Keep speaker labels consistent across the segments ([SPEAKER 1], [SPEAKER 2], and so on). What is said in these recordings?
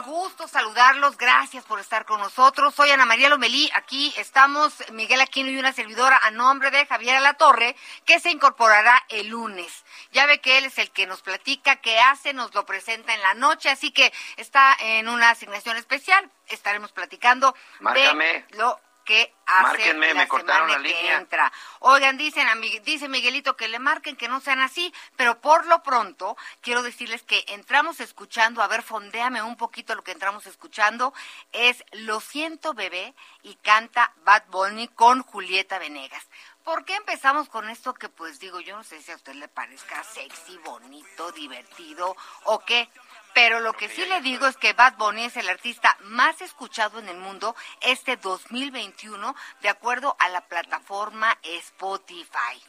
[SPEAKER 1] Gusto saludarlos, gracias por estar con nosotros. Soy Ana María Lomelí, aquí estamos Miguel Aquino y una servidora a nombre de Javier Alatorre, que se incorporará el lunes. Ya ve que él es el que nos platica qué hace, nos lo presenta en la noche, así que está en una asignación especial. Estaremos platicando
[SPEAKER 2] Márcame.
[SPEAKER 1] de lo que hace
[SPEAKER 2] Márquenme,
[SPEAKER 1] la
[SPEAKER 2] me cortaron
[SPEAKER 1] semana
[SPEAKER 2] la
[SPEAKER 1] que
[SPEAKER 2] línea.
[SPEAKER 1] entra. Oigan, dicen a Mi- dice Miguelito que le marquen que no sean así, pero por lo pronto quiero decirles que entramos escuchando, a ver, fondéame un poquito lo que entramos escuchando, es Lo siento bebé y canta Bad Bunny con Julieta Venegas. ¿Por qué empezamos con esto que pues digo, yo no sé si a usted le parezca sexy, bonito, divertido o qué? Pero lo que sí le digo es que Bad Bunny es el artista más escuchado en el mundo este 2021, de acuerdo a la plataforma Spotify.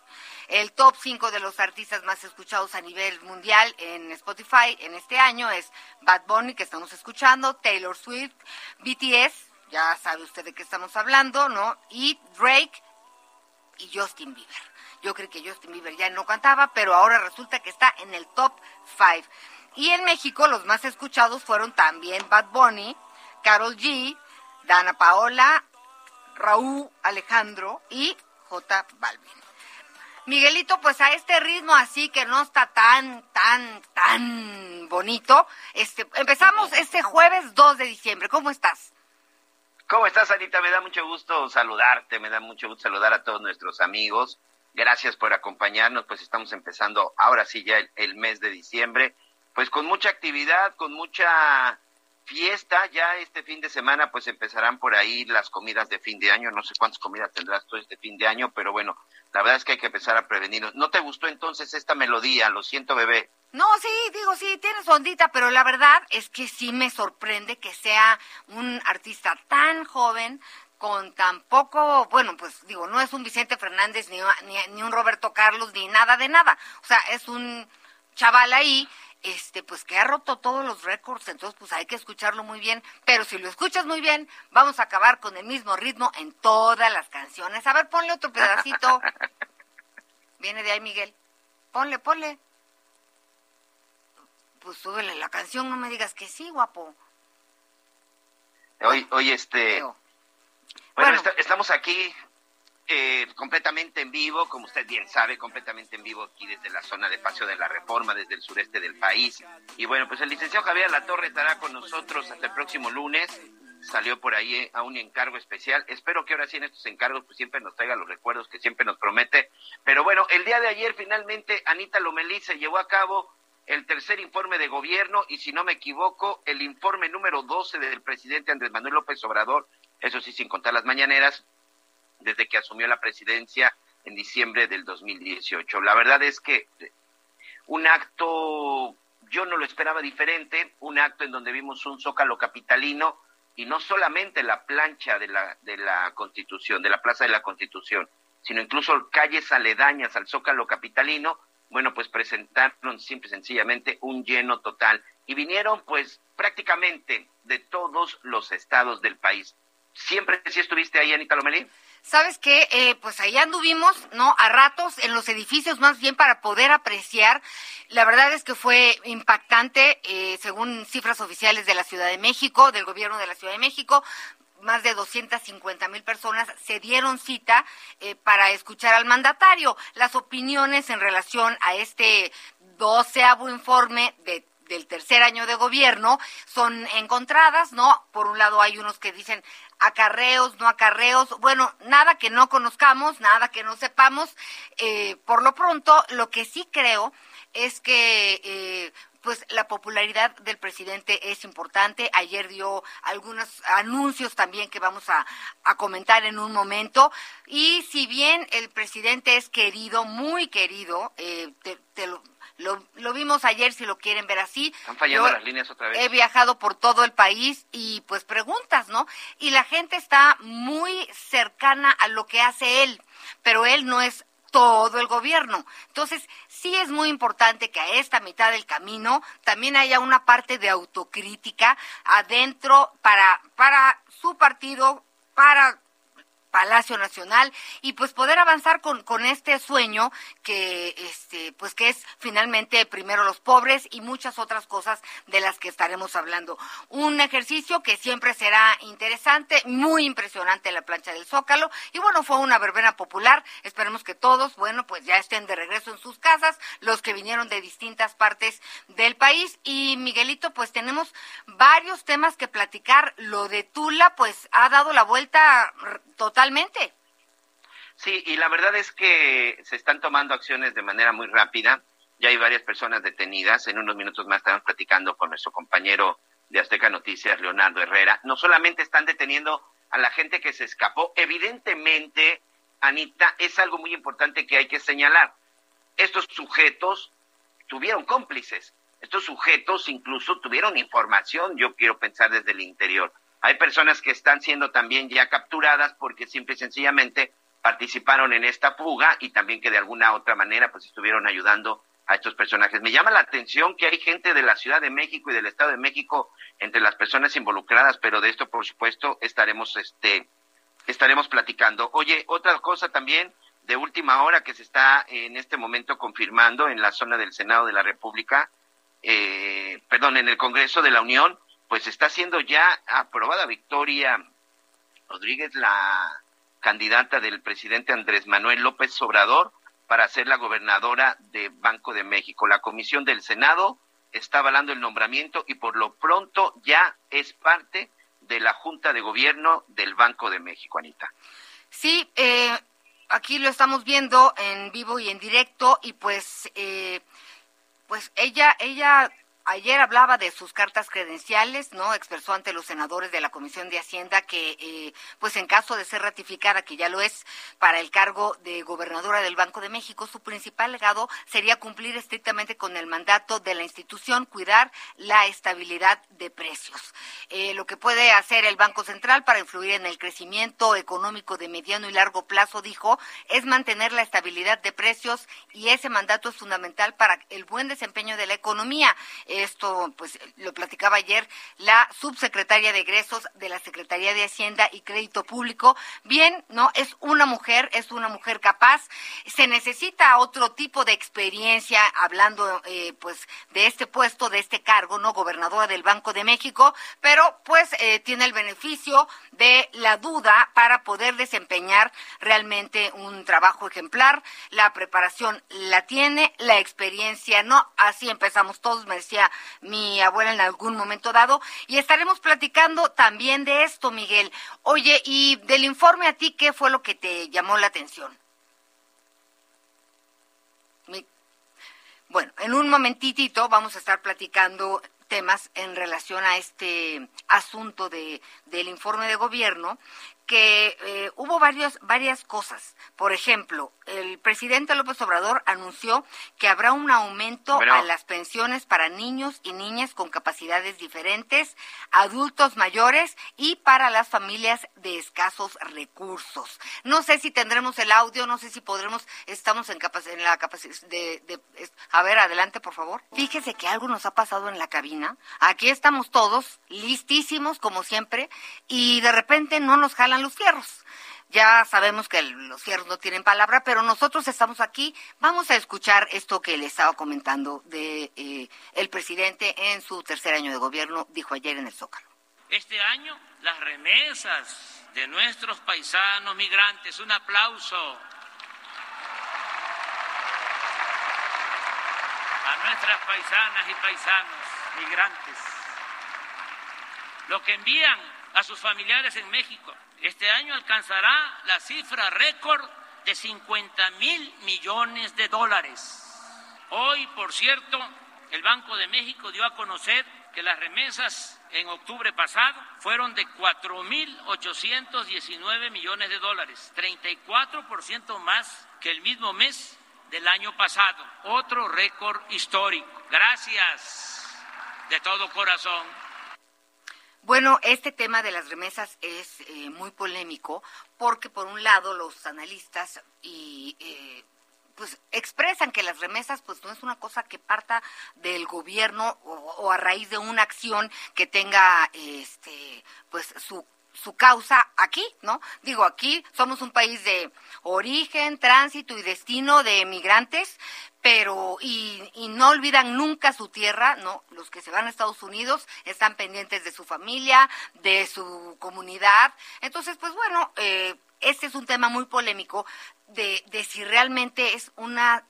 [SPEAKER 1] El top 5 de los artistas más escuchados a nivel mundial en Spotify en este año es Bad Bunny, que estamos escuchando, Taylor Swift, BTS, ya sabe usted de qué estamos hablando, ¿no? Y Drake y Justin Bieber. Yo creí que Justin Bieber ya no cantaba, pero ahora resulta que está en el top 5. Y en México los más escuchados fueron también Bad Bunny, Carol G, Dana Paola, Raúl Alejandro y J Balvin. Miguelito, pues a este ritmo así que no está tan, tan, tan bonito, este, empezamos este jueves 2 de diciembre. ¿Cómo estás?
[SPEAKER 2] ¿Cómo estás, Anita? Me da mucho gusto saludarte, me da mucho gusto saludar a todos nuestros amigos. Gracias por acompañarnos, pues estamos empezando ahora sí ya el, el mes de diciembre, pues con mucha actividad, con mucha fiesta. Ya este fin de semana, pues empezarán por ahí las comidas de fin de año. No sé cuántas comidas tendrás tú este fin de año, pero bueno, la verdad es que hay que empezar a prevenirnos. ¿No te gustó entonces esta melodía? Lo siento, bebé.
[SPEAKER 1] No, sí, digo, sí, tienes ondita, pero la verdad es que sí me sorprende que sea un artista tan joven, con tan poco, bueno, pues digo, no es un Vicente Fernández, ni, ni, ni un Roberto Carlos, ni nada de nada. O sea, es un chaval ahí, este, pues que ha roto todos los récords, entonces pues hay que escucharlo muy bien. Pero si lo escuchas muy bien, vamos a acabar con el mismo ritmo en todas las canciones. A ver, ponle otro pedacito. Viene de ahí, Miguel. Ponle, ponle. Pues súbele la canción, no me digas que sí, guapo.
[SPEAKER 2] Hoy, hoy este... Bueno,
[SPEAKER 1] Bueno.
[SPEAKER 2] esta- estamos aquí eh, completamente en vivo, como usted bien sabe, completamente en vivo aquí desde la zona de Paseo de la Reforma, desde el sureste del país. Y bueno, pues el licenciado Javier Latorre estará con nosotros hasta el próximo lunes. Salió por ahí eh, a un encargo especial. Espero que ahora sí en estos encargos pues siempre nos traiga los recuerdos que siempre nos promete. Pero bueno, el día de ayer finalmente Anita Lomelí se llevó a cabo el tercer informe de gobierno y si no me equivoco, el informe número 12 del presidente Andrés Manuel López Obrador, eso sí sin contar las mañaneras, desde que asumió la presidencia en diciembre del 2018. La verdad es que un acto, yo no lo esperaba diferente, un acto en donde vimos un zócalo capitalino y no solamente la plancha de la, de la Constitución, de la Plaza de la Constitución, sino incluso calles aledañas al zócalo capitalino, bueno, pues presentaron simple y sencillamente un lleno total y vinieron pues prácticamente de todos los estados del país. ¿Siempre sí estuviste ahí, Anita Lomelí?
[SPEAKER 1] ¿Sabes qué? Eh, pues ahí anduvimos, ¿no? A ratos en los edificios más bien para poder apreciar. La verdad es que fue impactante, eh, según cifras oficiales de la Ciudad de México, del gobierno de la Ciudad de México. Más de 250 mil personas se dieron cita eh, para escuchar al mandatario las opiniones en relación a este doceavo informe de del tercer año de gobierno son encontradas, ¿no? Por un lado hay unos que dicen acarreos, no acarreos, bueno, nada que no conozcamos, nada que no sepamos. Eh, por lo pronto, lo que sí creo es que eh, pues la popularidad del presidente es importante. Ayer dio algunos anuncios también que vamos a, comentar en un momento. Y si bien el presidente es querido, muy querido, eh, te, lo, lo, vimos ayer, si lo quieren ver así.
[SPEAKER 2] Están fallando las líneas otra vez.
[SPEAKER 1] He viajado por todo el país y pues preguntas, ¿no? Y la gente está muy cercana a lo que hace él, pero él no es todo el gobierno. Entonces, sí es muy importante que a esta mitad del camino también haya una parte de autocrítica adentro para, para su partido, para Palacio Nacional y pues poder avanzar con, con este sueño que este pues que es finalmente primero los pobres y muchas otras cosas de las que estaremos hablando. Un ejercicio que siempre será interesante, muy impresionante la plancha del Zócalo y bueno, fue una verbena popular. Esperemos que todos, bueno, pues ya estén de regreso en sus casas, los que vinieron de distintas partes del país y Miguelito, pues tenemos varios temas que platicar. Lo de Tula pues ha dado la vuelta Totalmente.
[SPEAKER 2] Sí, y la verdad es que se están tomando acciones de manera muy rápida. Ya hay varias personas detenidas. En unos minutos más estamos platicando con nuestro compañero de Azteca Noticias, Leonardo Herrera. No solamente están deteniendo a la gente que se escapó, evidentemente, Anita, es algo muy importante que hay que señalar. Estos sujetos tuvieron cómplices. Estos sujetos incluso tuvieron información, yo quiero pensar desde el interior. Hay personas que están siendo también ya capturadas porque simple y sencillamente participaron en esta fuga y también que de alguna otra manera pues estuvieron ayudando a estos personajes. Me llama la atención que hay gente de la Ciudad de México y del Estado de México entre las personas involucradas, pero de esto por supuesto estaremos este estaremos platicando. Oye, otra cosa también de última hora que se está en este momento confirmando en la zona del Senado de la República, eh, perdón, en el Congreso de la Unión, pues está siendo ya aprobada Victoria Rodríguez, la candidata del presidente Andrés Manuel López Obrador para ser la gobernadora de Banco de México. La comisión del Senado está avalando el nombramiento y por lo pronto ya es parte de la Junta de Gobierno del Banco de México, Anita.
[SPEAKER 1] Sí, eh, aquí lo estamos viendo en vivo y en directo y pues, eh, pues ella, ella Ayer hablaba de sus cartas credenciales, ¿no? Expresó ante los senadores de la Comisión de Hacienda que, eh, pues en caso de ser ratificada, que ya lo es, para el cargo de gobernadora del Banco de México, su principal legado sería cumplir estrictamente con el mandato de la institución, cuidar la estabilidad de precios. Eh, lo que puede hacer el Banco Central para influir en el crecimiento económico de mediano y largo plazo, dijo, es mantener la estabilidad de precios y ese mandato es fundamental para el buen desempeño de la economía. Esto, pues, lo platicaba ayer la subsecretaria de egresos de la Secretaría de Hacienda y Crédito Público. Bien, ¿no? Es una mujer, es una mujer capaz. Se necesita otro tipo de experiencia, hablando, eh, pues, de este puesto, de este cargo, ¿no? Gobernadora del Banco de México, pero, pues, eh, tiene el beneficio de la duda para poder desempeñar realmente un trabajo ejemplar. La preparación la tiene, la experiencia no. Así empezamos todos, me decía mi abuela en algún momento dado. Y estaremos platicando también de esto, Miguel. Oye, y del informe a ti, ¿qué fue lo que te llamó la atención? Bueno, en un momentitito vamos a estar platicando temas en relación a este asunto de, del informe de gobierno que eh, hubo varios, varias cosas. Por ejemplo, el presidente López Obrador anunció que habrá un aumento a las pensiones para niños y niñas con capacidades diferentes, adultos mayores y para las familias de escasos recursos. No sé si tendremos el audio, no sé si podremos, estamos en, en la capacidad de, de, A ver, adelante, por favor. Fíjese que algo nos ha pasado en la cabina. Aquí estamos todos listísimos, como siempre, y de repente no nos jalan los fierros. Ya sabemos que los fierros no tienen palabra, pero nosotros estamos aquí. Vamos a escuchar esto que le estaba comentando de eh, el presidente en su tercer año de gobierno, dijo ayer en el Zócalo.
[SPEAKER 3] Este año las remesas de nuestros paisanos migrantes, un aplauso a nuestras paisanas y paisanos migrantes. Lo que envían a sus familiares en México este año alcanzará la cifra récord de 50 mil millones de dólares. Hoy, por cierto, el Banco de México dio a conocer que las remesas en octubre pasado fueron de 4.819 millones de dólares, 34% más que el mismo mes del año pasado. Otro récord histórico. Gracias de todo corazón.
[SPEAKER 1] Bueno, este tema de las remesas es eh, muy polémico porque por un lado los analistas y eh, pues expresan que las remesas pues no es una cosa que parta del gobierno o, o a raíz de una acción que tenga este pues su su causa aquí, ¿no? Digo, aquí somos un país de origen, tránsito y destino de migrantes, pero y, y, no olvidan nunca su tierra, ¿no? Los que se van a Estados Unidos están pendientes de su familia, de su comunidad. Entonces, pues bueno, eh, este es un tema muy polémico de, de si realmente es una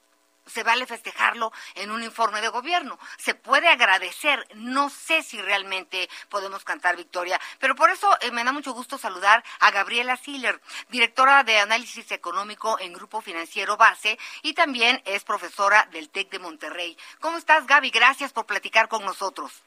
[SPEAKER 1] se vale festejarlo en un informe de gobierno. Se puede agradecer. No sé si realmente podemos cantar victoria, pero por eso eh, me da mucho gusto saludar a Gabriela Siller, directora de análisis económico en Grupo Financiero Base y también es profesora del TEC de Monterrey. ¿Cómo estás, Gaby? Gracias por platicar con nosotros.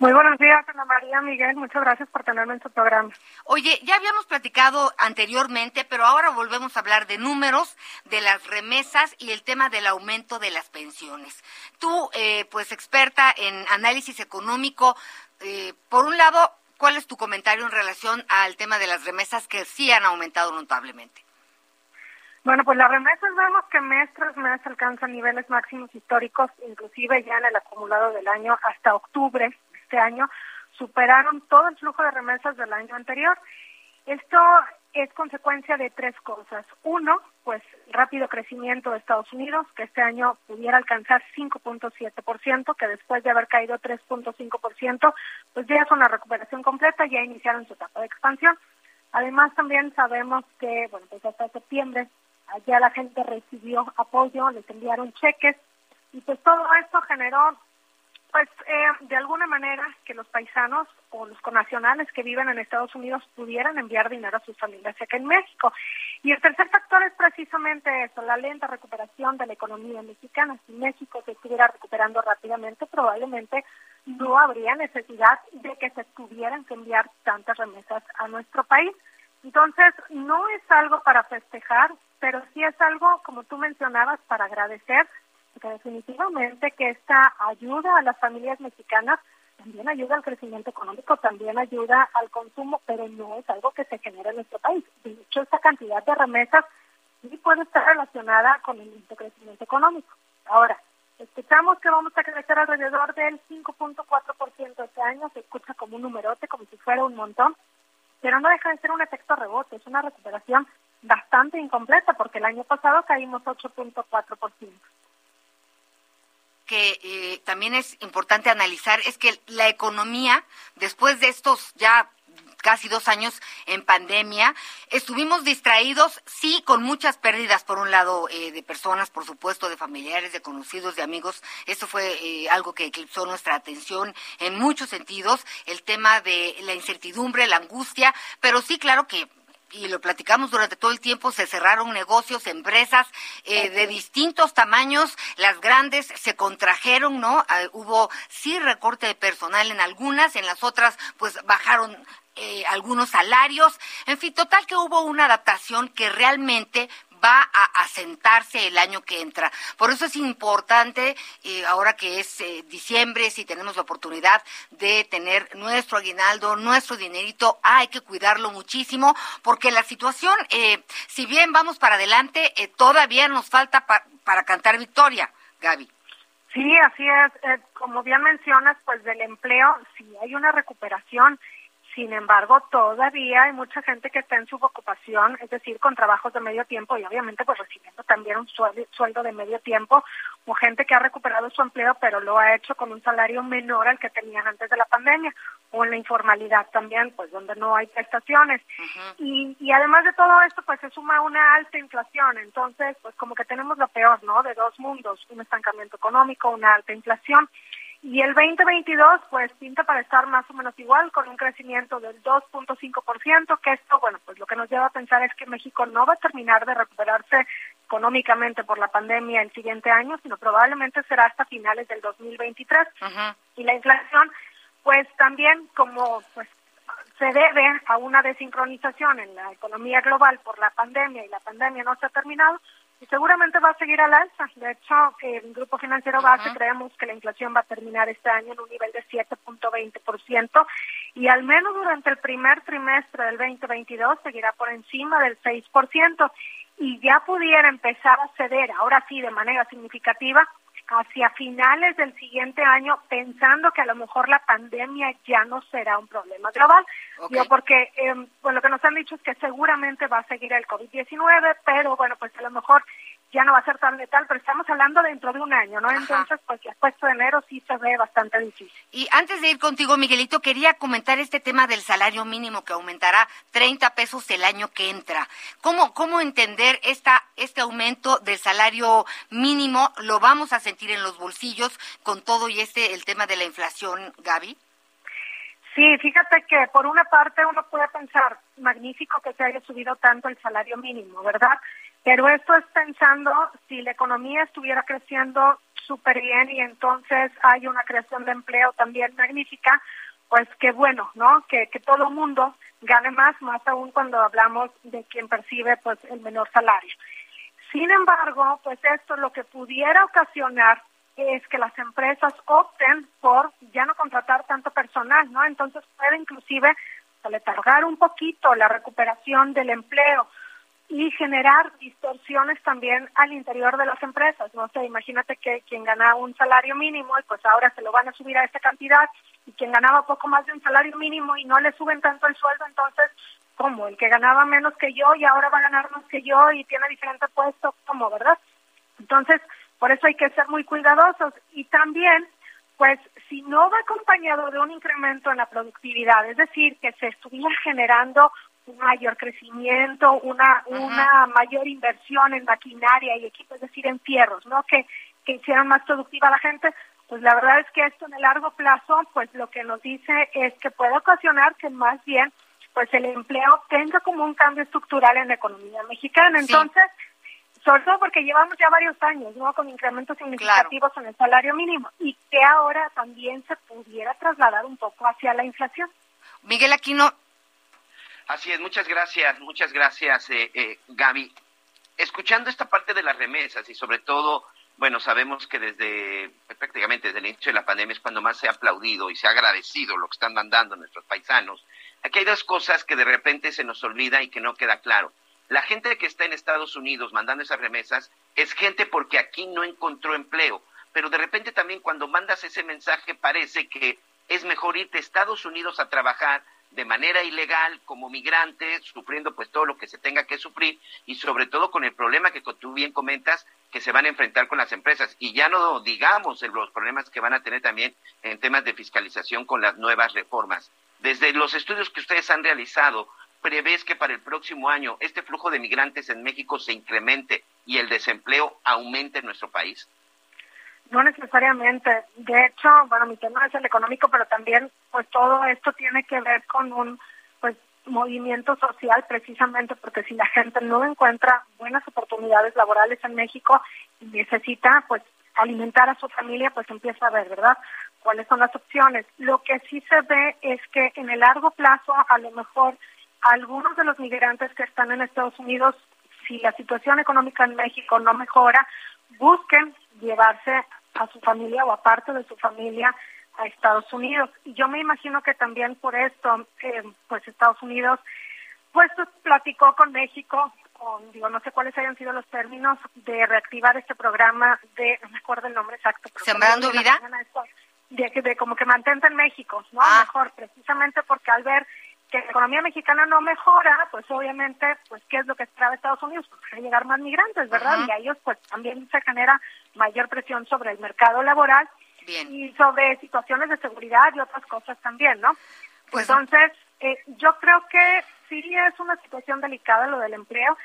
[SPEAKER 4] Muy buenos días, Ana María Miguel. Muchas gracias por tenerme en su programa.
[SPEAKER 1] Oye, ya habíamos platicado anteriormente, pero ahora volvemos a hablar de números, de las remesas y el tema del aumento de las pensiones. Tú, eh, pues experta en análisis económico, eh, por un lado, ¿cuál es tu comentario en relación al tema de las remesas que sí han aumentado notablemente?
[SPEAKER 4] Bueno, pues las remesas vemos que mes tras mes alcanzan niveles máximos históricos, inclusive ya en el acumulado del año hasta octubre este año superaron todo el flujo de remesas del año anterior. Esto es consecuencia de tres cosas. Uno, pues rápido crecimiento de Estados Unidos, que este año pudiera alcanzar 5.7%, que después de haber caído 3.5%, pues ya es una recuperación completa, ya iniciaron su etapa de expansión. Además, también sabemos que, bueno, pues hasta septiembre ya la gente recibió apoyo, les enviaron cheques, y pues todo esto generó pues eh, de alguna manera que los paisanos o los conacionales que viven en Estados Unidos pudieran enviar dinero a sus familias acá en México. Y el tercer factor es precisamente eso, la lenta recuperación de la economía mexicana. Si México se estuviera recuperando rápidamente, probablemente no habría necesidad de que se tuvieran que enviar tantas remesas a nuestro país. Entonces, no es algo para festejar, pero sí es algo, como tú mencionabas, para agradecer definitivamente que esta ayuda a las familias mexicanas también ayuda al crecimiento económico, también ayuda al consumo, pero no es algo que se genera en nuestro país. De hecho, esta cantidad de remesas sí puede estar relacionada con el crecimiento económico. Ahora, escuchamos que vamos a crecer alrededor del 5.4% este año, se escucha como un numerote, como si fuera un montón, pero no deja de ser un efecto rebote, es una recuperación bastante incompleta, porque el año pasado caímos 8.4%
[SPEAKER 1] que eh, también es importante analizar es que la economía, después de estos ya casi dos años en pandemia. Estuvimos distraídos, sí, con muchas pérdidas, por un lado, eh, de personas, por supuesto, de familiares, de conocidos, de amigos. Esto fue eh, algo que eclipsó nuestra atención en muchos sentidos, el tema de la incertidumbre, la angustia, pero sí, claro que y lo platicamos durante todo el tiempo, se cerraron negocios, empresas eh, de distintos tamaños, las grandes se contrajeron, ¿no? Ah, hubo sí recorte de personal en algunas, en las otras pues bajaron eh, algunos salarios, en fin, total que hubo una adaptación que realmente va a asentarse el año que entra. Por eso es importante, eh, ahora que es eh, diciembre, si tenemos la oportunidad de tener nuestro aguinaldo, nuestro dinerito, hay que cuidarlo muchísimo, porque la situación, eh, si bien vamos para adelante, eh, todavía nos falta pa para cantar victoria, Gaby.
[SPEAKER 4] Sí, así es. Como bien mencionas, pues del empleo, si hay una recuperación sin embargo, todavía hay mucha gente que está en subocupación, es decir, con trabajos de medio tiempo y obviamente pues recibiendo también un sueldo de medio tiempo, o gente que ha recuperado su empleo pero lo ha hecho con un salario menor al que tenían antes de la pandemia, o en la informalidad también, pues donde no hay prestaciones. Uh -huh. y, y además de todo esto, pues se suma una alta inflación, entonces pues como que tenemos lo peor, ¿no? De dos mundos, un estancamiento económico, una alta inflación. Y el 2022, pues pinta para estar más o menos igual, con un crecimiento del 2.5%, que esto, bueno, pues lo que nos lleva a pensar es que México no va a terminar de recuperarse económicamente por la pandemia el siguiente año, sino probablemente será hasta finales del 2023. Y la inflación, pues también como pues se debe a una desincronización en la economía global por la pandemia y la pandemia no se ha terminado, y seguramente va a seguir al alza. De hecho, el Grupo Financiero Base creemos que la inflación va a terminar este año en un nivel de 7.20% y al menos durante el primer trimestre del 2022 seguirá por encima del 6% y ya pudiera empezar a ceder, ahora sí, de manera significativa, hacia finales del siguiente año, pensando que a lo mejor la pandemia ya no será un problema global. Digo, porque eh, bueno, lo que nos han dicho es que seguramente va a seguir el COVID-19, pero bueno, pues a lo mejor no va a ser tan letal, pero estamos hablando dentro de un año, ¿no? Entonces, pues el puesto de enero sí se ve bastante difícil.
[SPEAKER 1] Y antes de ir contigo, Miguelito, quería comentar este tema del salario mínimo que aumentará 30 pesos el año que entra. ¿Cómo, cómo entender esta, este aumento del salario mínimo? ¿Lo vamos a sentir en los bolsillos con todo y este, el tema de la inflación, Gaby?
[SPEAKER 4] Sí, fíjate que por una parte uno puede pensar, magnífico que se haya subido tanto el salario mínimo, ¿verdad? Pero esto es pensando si la economía estuviera creciendo súper bien y entonces hay una creación de empleo también magnífica, pues qué bueno, ¿no? Que, que todo el mundo gane más, más aún cuando hablamos de quien percibe pues el menor salario. Sin embargo, pues esto lo que pudiera ocasionar es que las empresas opten por ya no contratar tanto personal, ¿no? Entonces puede inclusive letargar un poquito la recuperación del empleo y generar distorsiones también al interior de las empresas. No sé, imagínate que quien gana un salario mínimo y pues ahora se lo van a subir a esta cantidad y quien ganaba poco más de un salario mínimo y no le suben tanto el sueldo, entonces, ¿cómo? El que ganaba menos que yo y ahora va a ganar más que yo y tiene diferente puesto, ¿cómo, verdad? Entonces, por eso hay que ser muy cuidadosos y también pues si no va acompañado de un incremento en la productividad, es decir, que se estuviera generando un mayor crecimiento, una, una mayor inversión en maquinaria y equipos, es decir, en fierros, ¿no? Que, que hicieran más productiva a la gente, pues la verdad es que esto en el largo plazo, pues lo que nos dice es que puede ocasionar que más bien, pues el empleo tenga como un cambio estructural en la economía mexicana. Entonces, sobre todo porque llevamos ya varios años, ¿no? Con incrementos significativos en el salario mínimo y que ahora también se pudiera trasladar un poco hacia la inflación.
[SPEAKER 1] Miguel Aquino,
[SPEAKER 2] Así es, muchas gracias, muchas gracias, eh, eh, Gaby. Escuchando esta parte de las remesas y sobre todo, bueno, sabemos que desde prácticamente desde el inicio de la pandemia es cuando más se ha aplaudido y se ha agradecido lo que están mandando nuestros paisanos. Aquí hay dos cosas que de repente se nos olvida y que no queda claro. La gente que está en Estados Unidos mandando esas remesas es gente porque aquí no encontró empleo, pero de repente también cuando mandas ese mensaje parece que es mejor irte a Estados Unidos a trabajar de manera ilegal como migrante, sufriendo pues todo lo que se tenga que sufrir y sobre todo con el problema que tú bien comentas que se van a enfrentar con las empresas y ya no digamos los problemas que van a tener también en temas de fiscalización con las nuevas reformas. Desde los estudios que ustedes han realizado, ¿prevés que para el próximo año este flujo de migrantes en México se incremente y el desempleo aumente en nuestro país?
[SPEAKER 4] No necesariamente. De hecho, bueno, mi tema es el económico, pero también, pues todo esto tiene que ver con un, pues, movimiento social, precisamente porque si la gente no encuentra buenas oportunidades laborales en México y necesita, pues, alimentar a su familia, pues empieza a ver, ¿verdad? ¿Cuáles son las opciones? Lo que sí se ve es que en el largo plazo, a lo mejor, algunos de los migrantes que están en Estados Unidos, si la situación económica en México no mejora, busquen llevarse a su familia o a parte de su familia a Estados Unidos. Y yo me imagino que también por esto, eh, pues Estados Unidos, pues platicó con México, con, digo, no sé cuáles hayan sido los términos de reactivar este programa de, no me acuerdo el nombre exacto, pero
[SPEAKER 1] Sembrando Vida.
[SPEAKER 4] De, de, como que mantente en México, ¿no?
[SPEAKER 1] Ah.
[SPEAKER 4] Mejor, precisamente porque al ver que la economía mexicana no mejora, pues obviamente, pues qué es lo que esperaba Estados Unidos, pues llegar más migrantes, ¿verdad? Y a ellos pues también se genera mayor presión sobre el mercado laboral
[SPEAKER 1] Bien.
[SPEAKER 4] y sobre situaciones de seguridad y otras cosas también, ¿no?
[SPEAKER 1] Pues-
[SPEAKER 4] Entonces, eh, yo creo que sí es una situación delicada lo del empleo.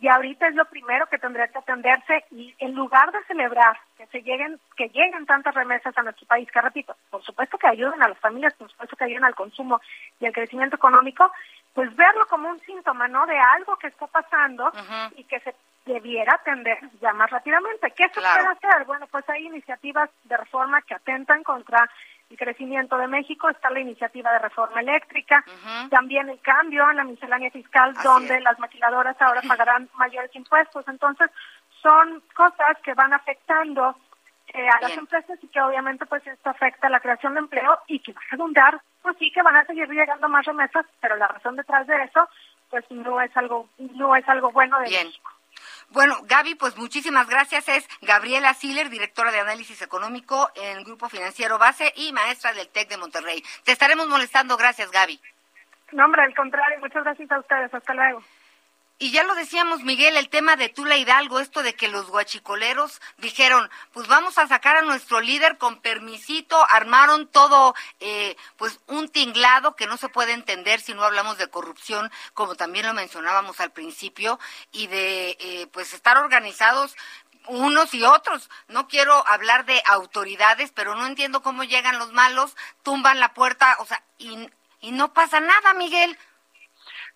[SPEAKER 4] Y ahorita es lo primero que tendría que atenderse y en lugar de celebrar que se lleguen que lleguen tantas remesas a nuestro país que repito por supuesto que ayuden a las familias por supuesto que ayuden al consumo y al crecimiento económico pues verlo como un síntoma no de algo que está pasando y que se debiera atender ya más rápidamente. Qué se puede hacer bueno pues hay iniciativas de reforma que atentan contra el crecimiento de México, está la iniciativa de reforma eléctrica, también el cambio en la miscelánea fiscal, donde las maquiladoras ahora pagarán mayores impuestos. Entonces, son cosas que van afectando eh, a las empresas y que obviamente pues esto afecta a la creación de empleo y que va a redundar, pues sí que van a seguir llegando más remesas, pero la razón detrás de eso pues no es algo no es algo bueno de México.
[SPEAKER 1] Bueno, Gaby, pues muchísimas gracias. Es Gabriela Siller, directora de análisis económico en el Grupo Financiero Base y maestra del TEC de Monterrey. Te estaremos molestando. Gracias, Gaby.
[SPEAKER 4] No, hombre, al contrario. Muchas gracias a ustedes. Hasta luego.
[SPEAKER 1] Y ya lo decíamos, Miguel, el tema de Tula Hidalgo, esto de que los guachicoleros dijeron, pues vamos a sacar a nuestro líder con permisito, armaron todo, eh, pues un tinglado que no se puede entender si no hablamos de corrupción, como también lo mencionábamos al principio, y de, eh, pues estar organizados unos y otros. No quiero hablar de autoridades, pero no entiendo cómo llegan los malos, tumban la puerta, o sea, y, y no pasa nada, Miguel.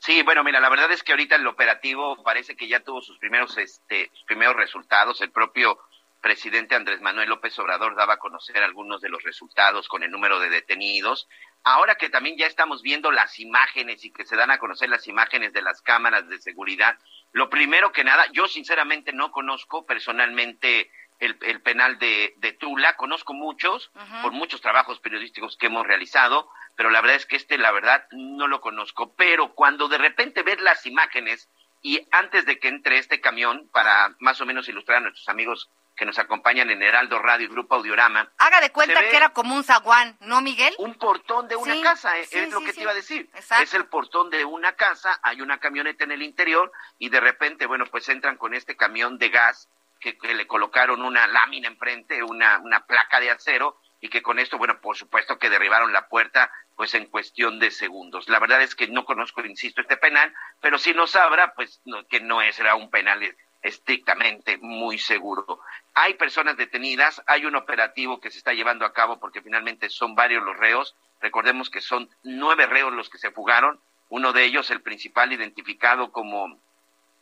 [SPEAKER 2] Sí, bueno, mira, la verdad es que ahorita el operativo parece que ya tuvo sus primeros, este, sus primeros resultados. El propio presidente Andrés Manuel López Obrador daba a conocer algunos de los resultados con el número de detenidos. Ahora que también ya estamos viendo las imágenes y que se dan a conocer las imágenes de las cámaras de seguridad, lo primero que nada, yo sinceramente no conozco personalmente el, penal de, Tula, conozco muchos, por muchos trabajos periodísticos que hemos realizado, pero la verdad es que este, la verdad, no lo conozco. Pero cuando de repente ves las imágenes y antes de que entre este camión, para más o menos ilustrar a nuestros amigos que nos acompañan en Heraldo Radio y Grupo Audiorama.
[SPEAKER 1] Haga de cuenta que era como un zaguán, ¿no, Miguel?
[SPEAKER 2] Un portón de una casa, eh, es, lo que te iba a decir. Es el portón de una casa, hay una camioneta en el interior y de repente, bueno, pues entran con este camión de gas que, que le colocaron una lámina enfrente, una, una placa de acero y que con esto, bueno, por supuesto que derribaron la puerta pues en cuestión de segundos. La verdad es que no conozco, insisto, este penal, pero si no sabrá, pues que no es era un penal estrictamente muy seguro. Hay personas detenidas, hay un operativo que se está llevando a cabo porque finalmente son varios los reos. Recordemos que son nueve reos los que se fugaron. Uno de ellos, el principal identificado como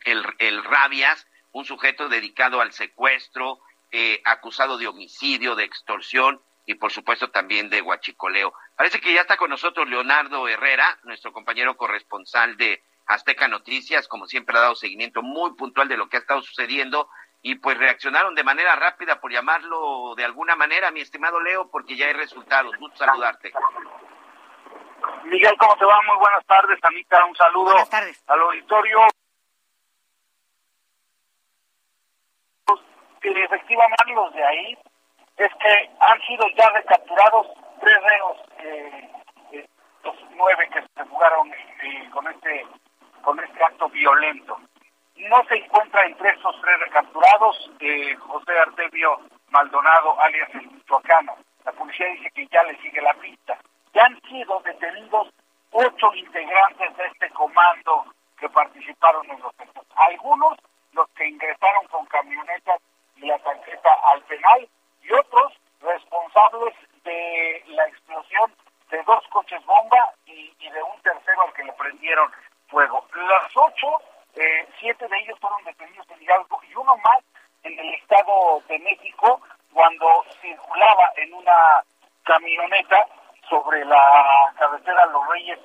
[SPEAKER 2] el, el Rabias, un sujeto dedicado al secuestro, eh, acusado de homicidio, de extorsión y por supuesto también de huachicoleo. Parece que ya está con nosotros Leonardo Herrera, nuestro compañero corresponsal de Azteca Noticias, como siempre ha dado seguimiento muy puntual de lo que ha estado sucediendo y pues reaccionaron de manera rápida, por llamarlo de alguna manera, mi estimado Leo, porque ya hay resultados. Gusto saludarte.
[SPEAKER 5] Miguel, ¿cómo te va? Muy buenas tardes, Anita. Un saludo
[SPEAKER 1] buenas tardes.
[SPEAKER 5] al auditorio. Que efectivamente los de ahí es que han sido ya recapturados tres reos, eh, eh, los nueve que se fugaron eh, con este con este acto violento. No se encuentra entre estos tres recapturados José Artemio Maldonado, alias el Michoacano. La policía dice que ya le sigue la pista. Ya han sido detenidos ocho integrantes de este comando que participaron en los hechos. Algunos, los que ingresaron con camionetas y la tarjeta al penal, y otros responsables de la explosión de dos coches bomba y, de un tercero al que le prendieron fuego. Las ocho, eh, siete de ellos fueron detenidos en Hidalgo y uno más en el Estado de México cuando circulaba en una camioneta sobre la carretera Los Reyes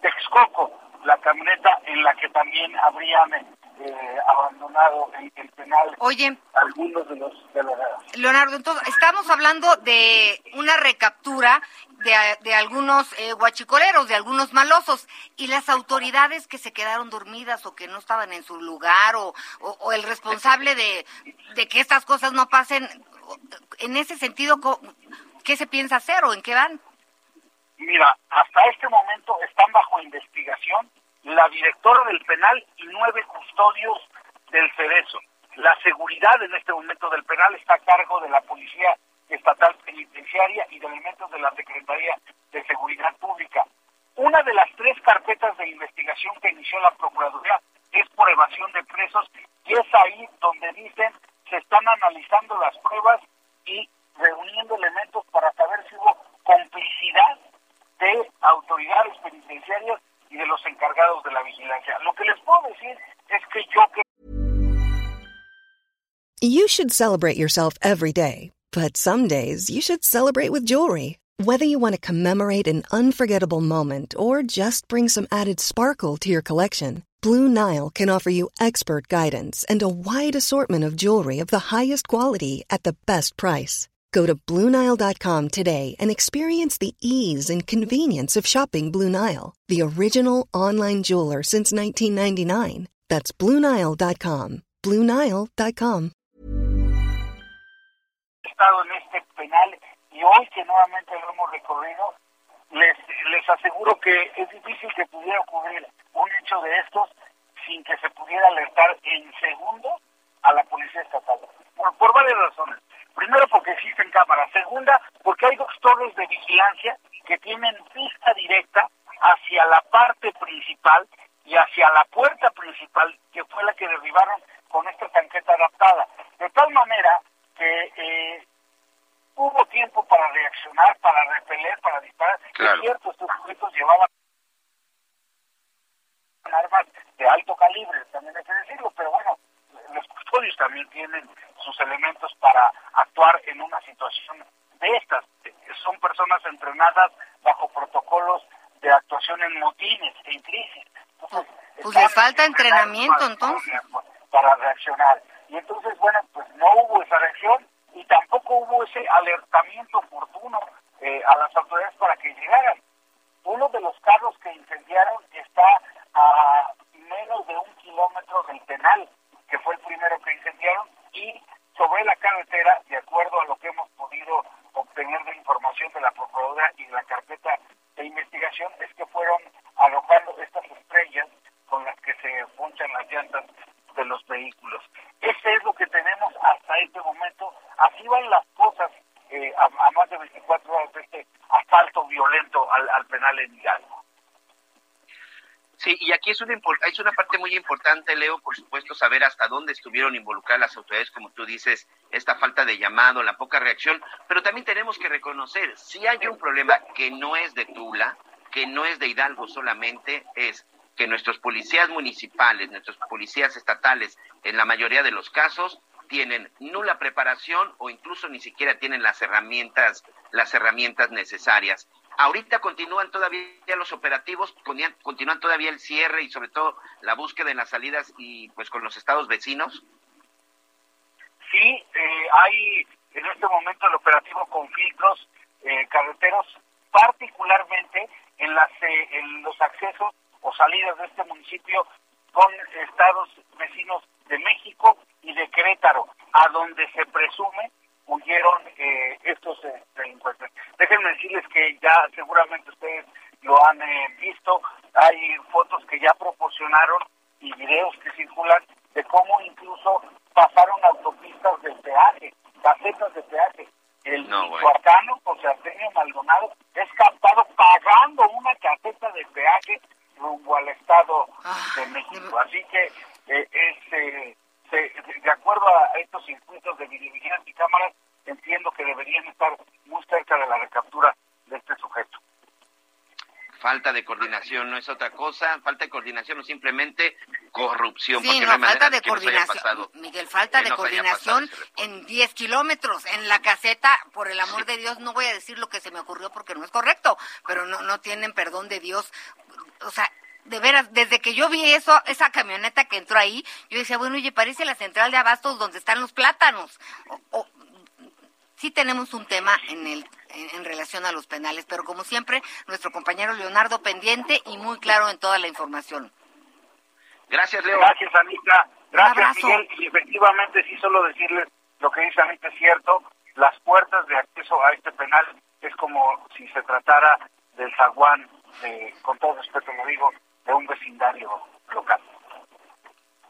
[SPEAKER 5] Texcoco, la camioneta en la que también habrían eh, abandonado en el penal
[SPEAKER 1] Oye,
[SPEAKER 5] algunos de los delegados.
[SPEAKER 1] Leonardo, entonces estamos hablando de una recaptura de, de algunos eh, guachicoleros, de algunos malosos, y las autoridades que se quedaron dormidas o que no estaban en su lugar, o, o, el responsable de, de que estas cosas no pasen, en ese sentido, ¿qué se piensa hacer o en qué van?
[SPEAKER 5] Mira, hasta este momento están bajo investigación la directora del penal y nueve custodios del CEDESO. La seguridad en este momento del penal está a cargo de la Policía Estatal Penitenciaria y de elementos de la Secretaría de Seguridad Pública. Una de las tres carpetas de investigación que inició la Procuraduría es por evasión de presos y es ahí donde dicen se están analizando las pruebas y reuniendo elementos para saber si hubo complicidad de autoridades penitenciarias y de los encargados de la vigilancia. Lo que les puedo decir es que yo
[SPEAKER 6] You should celebrate yourself every day, but some days you should celebrate with jewelry. Whether you want to commemorate an unforgettable moment or just bring some added sparkle to your collection, Blue Nile can offer you expert guidance and a wide assortment of jewelry of the highest quality at the best price. Go to BlueNile.com today and experience the ease and convenience of shopping Blue Nile, the original online jeweler since 1999. That's BlueNile.com. BlueNile.com.
[SPEAKER 5] estado en este penal y hoy que nuevamente lo hemos recorrido, les, les aseguro que es difícil que pudiera ocurrir un hecho de estos sin que se pudiera alertar en segundos a la policía estatal. Por, por varias razones. Primero porque existen cámaras. Segunda porque hay dos torres de vigilancia que tienen vista directa hacia la parte principal y hacia la puerta principal que fue la que derribaron con esta tanqueta adaptada. De tal manera que eh, hubo tiempo para reaccionar, para repeler, para disparar.
[SPEAKER 2] Claro.
[SPEAKER 5] Es cierto, estos sujetos llevaban armas de alto calibre, también hay que decirlo, pero bueno, los custodios también tienen sus elementos para actuar en una situación de estas. Son personas entrenadas bajo protocolos de actuación en motines, en crisis. Entonces,
[SPEAKER 1] Pues
[SPEAKER 5] están
[SPEAKER 1] les falta entrenamiento, entonces.
[SPEAKER 5] Para reaccionar. Y entonces, bueno, pues no hubo esa reacción y tampoco hubo ese alertamiento oportuno eh, a las autoridades para que llegaran. Uno de los carros que incendiaron está a menos de un kilómetro del penal, que fue el primero que incendiaron, y sobre la carretera, de acuerdo a lo que hemos podido obtener de información de la Procuraduría y de la carpeta de investigación, es que fueron arrojando estas estrellas con las que se ponchan las llantas de los vehículos. Ese es lo que tenemos hasta este momento. Así van las cosas eh, a, a más de 24 horas de este asalto violento al, al penal en Hidalgo.
[SPEAKER 2] Sí, y aquí es una, es una parte muy importante, Leo, por supuesto, saber hasta dónde estuvieron involucradas las autoridades, como tú dices, esta falta de llamado, la poca reacción, pero también tenemos que reconocer, si hay un problema que no es de Tula, que no es de Hidalgo solamente, es que nuestros policías municipales, nuestros policías estatales, en la mayoría de los casos, tienen nula preparación o incluso ni siquiera tienen las herramientas, las herramientas necesarias. Ahorita continúan todavía los operativos, continúan- todavía el cierre y sobre todo la búsqueda en las salidas y pues con los estados vecinos.
[SPEAKER 5] Sí, eh, hay en este momento el operativo con filtros eh, carreteros, particularmente en, las, eh, en los accesos o salidas de este municipio con estados vecinos de México y de Querétaro, a donde se presume huyeron eh, estos eh, delincuentes. Déjenme decirles que ya seguramente ustedes lo han eh, visto, hay fotos que ya proporcionaron y videos que circulan de cómo incluso pasaron autopistas de peaje, casetas de peaje. El
[SPEAKER 2] No,
[SPEAKER 5] José Arsenio Maldonado, es captado pagando una caseta de peaje rumbo al Estado
[SPEAKER 1] Ah,
[SPEAKER 5] de México. Así que eh, es, eh, se- de acuerdo a estos circuitos de videovigilancia y cámaras, entiendo que deberían estar muy cerca de la recaptura de este sujeto.
[SPEAKER 2] Falta de coordinación no es otra cosa, falta de coordinación o simplemente corrupción.
[SPEAKER 1] Sí,
[SPEAKER 2] porque
[SPEAKER 1] no,
[SPEAKER 2] manera
[SPEAKER 1] falta de coordinación.
[SPEAKER 2] pasado.
[SPEAKER 1] Miguel, falta
[SPEAKER 2] que
[SPEAKER 1] de coordinación en 10 kilómetros. En la caseta, por el amor de Dios, no voy a decir lo que se me ocurrió porque no es correcto, pero no, no tienen perdón de Dios. O sea, de veras, desde que yo vi eso, esa camioneta que entró ahí, yo decía, bueno, oye, parece la central de abastos donde están los plátanos. O- o- sí tenemos un tema en el en, en relación a los penales, pero como siempre, nuestro compañero Leonardo pendiente y muy claro en toda la información.
[SPEAKER 2] Gracias, Leo.
[SPEAKER 5] Gracias, Anita. Gracias. Miguel. Y efectivamente, sí, solo decirles lo que dice Anita es cierto. Las puertas de acceso a este penal es como si se tratara del zaguán, de, con todo respeto lo digo, de un vecindario local.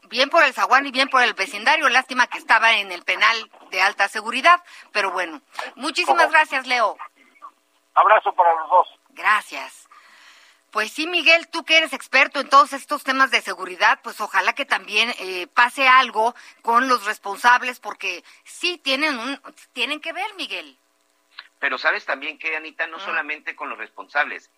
[SPEAKER 1] Bien por el zaguán y bien por el vecindario. Lástima que estaba en el penal de alta seguridad. Pero bueno, muchísimas
[SPEAKER 5] ¿Cómo?
[SPEAKER 1] gracias, Leo.
[SPEAKER 5] Abrazo para los dos.
[SPEAKER 1] Gracias. Pues sí, Miguel, tú que eres experto en todos estos temas de seguridad, pues ojalá que también eh, pase algo con los responsables, porque sí tienen un, tienen que ver, Miguel.
[SPEAKER 2] Pero sabes también que, Anita, no
[SPEAKER 1] Ah.
[SPEAKER 2] solamente con los responsables,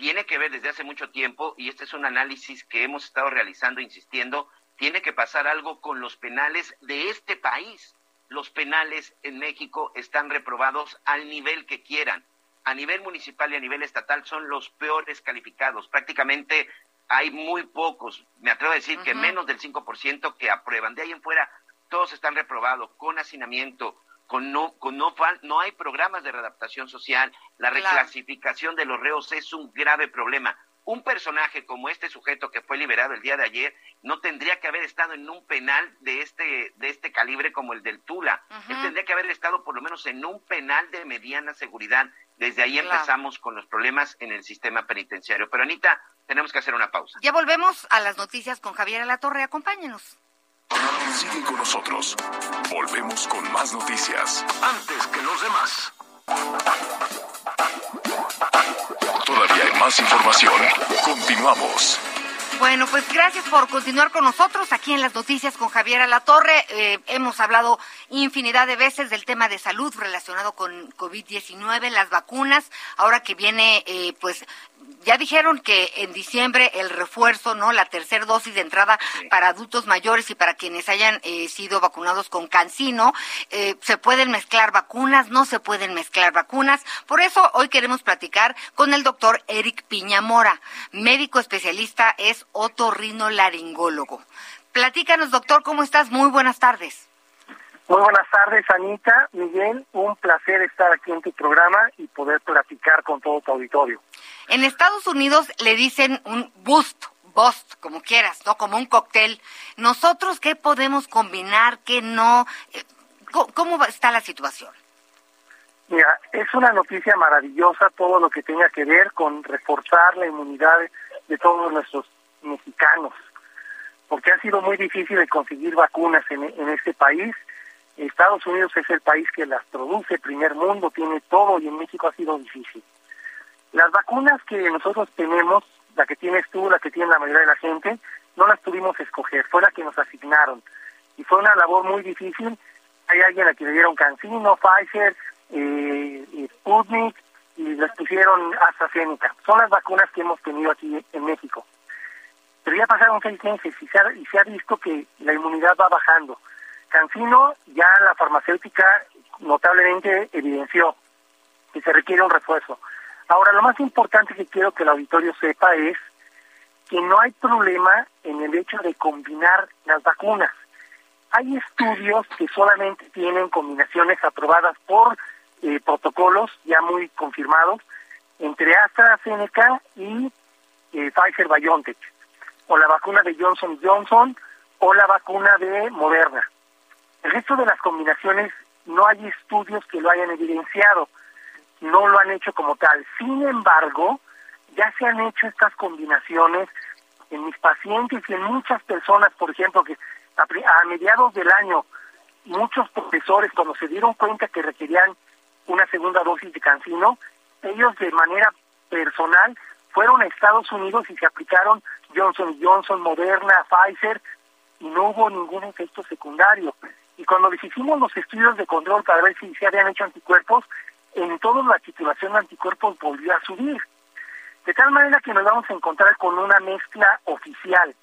[SPEAKER 2] tiene que ver desde hace mucho tiempo, y este es un análisis que hemos estado realizando, insistiendo, tiene que pasar algo con los penales de este país. Los penales en México están reprobados al nivel que quieran. A nivel municipal y a nivel estatal son los peores calificados. Prácticamente hay muy pocos, me atrevo a decir que menos del 5% que aprueban. De ahí en fuera, todos están reprobados, con hacinamiento, con no, con no, no hay programas de readaptación social. La
[SPEAKER 1] Claro.
[SPEAKER 2] reclasificación de los reos es un grave problema. Un personaje como este sujeto que fue liberado el día de ayer no tendría que haber estado en un penal de este, de este calibre como el del Tula. Él tendría que haber estado por lo menos en un penal de mediana seguridad. Desde ahí
[SPEAKER 1] Claro.
[SPEAKER 2] empezamos con los problemas en el sistema penitenciario. Pero Anita, tenemos que hacer una pausa.
[SPEAKER 1] Ya volvemos a las noticias con Javier Alatorre, acompáñenos.
[SPEAKER 7] Sigue con nosotros. Volvemos con más noticias. Antes que los demás. Todavía hay más información. Continuamos.
[SPEAKER 1] Bueno, pues gracias por continuar con nosotros aquí en las noticias con Javier Alatorre. Eh, hemos hablado infinidad de veces del tema de salud relacionado con COVID-19, las vacunas. Ahora que viene, eh, pues ya dijeron que en diciembre el refuerzo, ¿no? La tercera dosis de entrada para adultos mayores y para quienes hayan eh, sido vacunados con cancino. Eh, se pueden mezclar vacunas, no se pueden mezclar vacunas. Por eso hoy queremos platicar con el doctor Eric Piñamora, médico especialista, es otorrinolaringólogo. Platícanos, doctor, ¿cómo estás? Muy buenas tardes.
[SPEAKER 8] Muy buenas tardes, Anita, Miguel. Un placer estar aquí en tu programa y poder platicar con todo tu auditorio.
[SPEAKER 1] En Estados Unidos le dicen un boost, boost, como quieras, ¿no? Como un cóctel. ¿Nosotros qué podemos combinar, qué no? Eh, ¿Cómo, está la situación?
[SPEAKER 8] Mira, es una noticia maravillosa todo lo que tenga que ver con reforzar la inmunidad de todos nuestros mexicanos, porque ha sido muy difícil de conseguir vacunas en, en este país. Estados Unidos es el país que las produce, primer mundo, tiene todo y en México ha sido difícil. Las vacunas que nosotros tenemos, la que tienes tú, la que tiene la mayoría de la gente, no las tuvimos que escoger, fue la que nos asignaron. Y fue una labor muy difícil. Hay alguien a quien le dieron Cancino, Pfizer, eh, Sputnik y les pusieron AstraZeneca. Son las vacunas que hemos tenido aquí en México. Pero ya pasaron seis meses y se ha, y se ha visto que la inmunidad va bajando. Cancino ya la farmacéutica notablemente evidenció que se requiere un refuerzo. Ahora, lo más importante que quiero que el auditorio sepa es que no hay problema en el hecho de combinar las vacunas. Hay estudios que solamente tienen combinaciones aprobadas por eh, protocolos ya muy confirmados entre AstraZeneca y eh, Pfizer BioNTech, o la vacuna de Johnson Johnson o la vacuna de Moderna. El resto de las combinaciones no hay estudios que lo hayan evidenciado, no lo han hecho como tal. Sin embargo, ya se han hecho estas combinaciones en mis pacientes y en muchas personas, por ejemplo, que a, a mediados del año, muchos profesores cuando se dieron cuenta que requerían una segunda dosis de cancino, ellos de manera personal fueron a Estados Unidos y se aplicaron Johnson Johnson, Moderna, Pfizer, y no hubo ningún efecto secundario. Y cuando les hicimos los estudios de control para ver si se habían hecho anticuerpos, en toda la titulación de anticuerpos volvió a subir. De tal manera que nos vamos a encontrar con una mezcla oficial,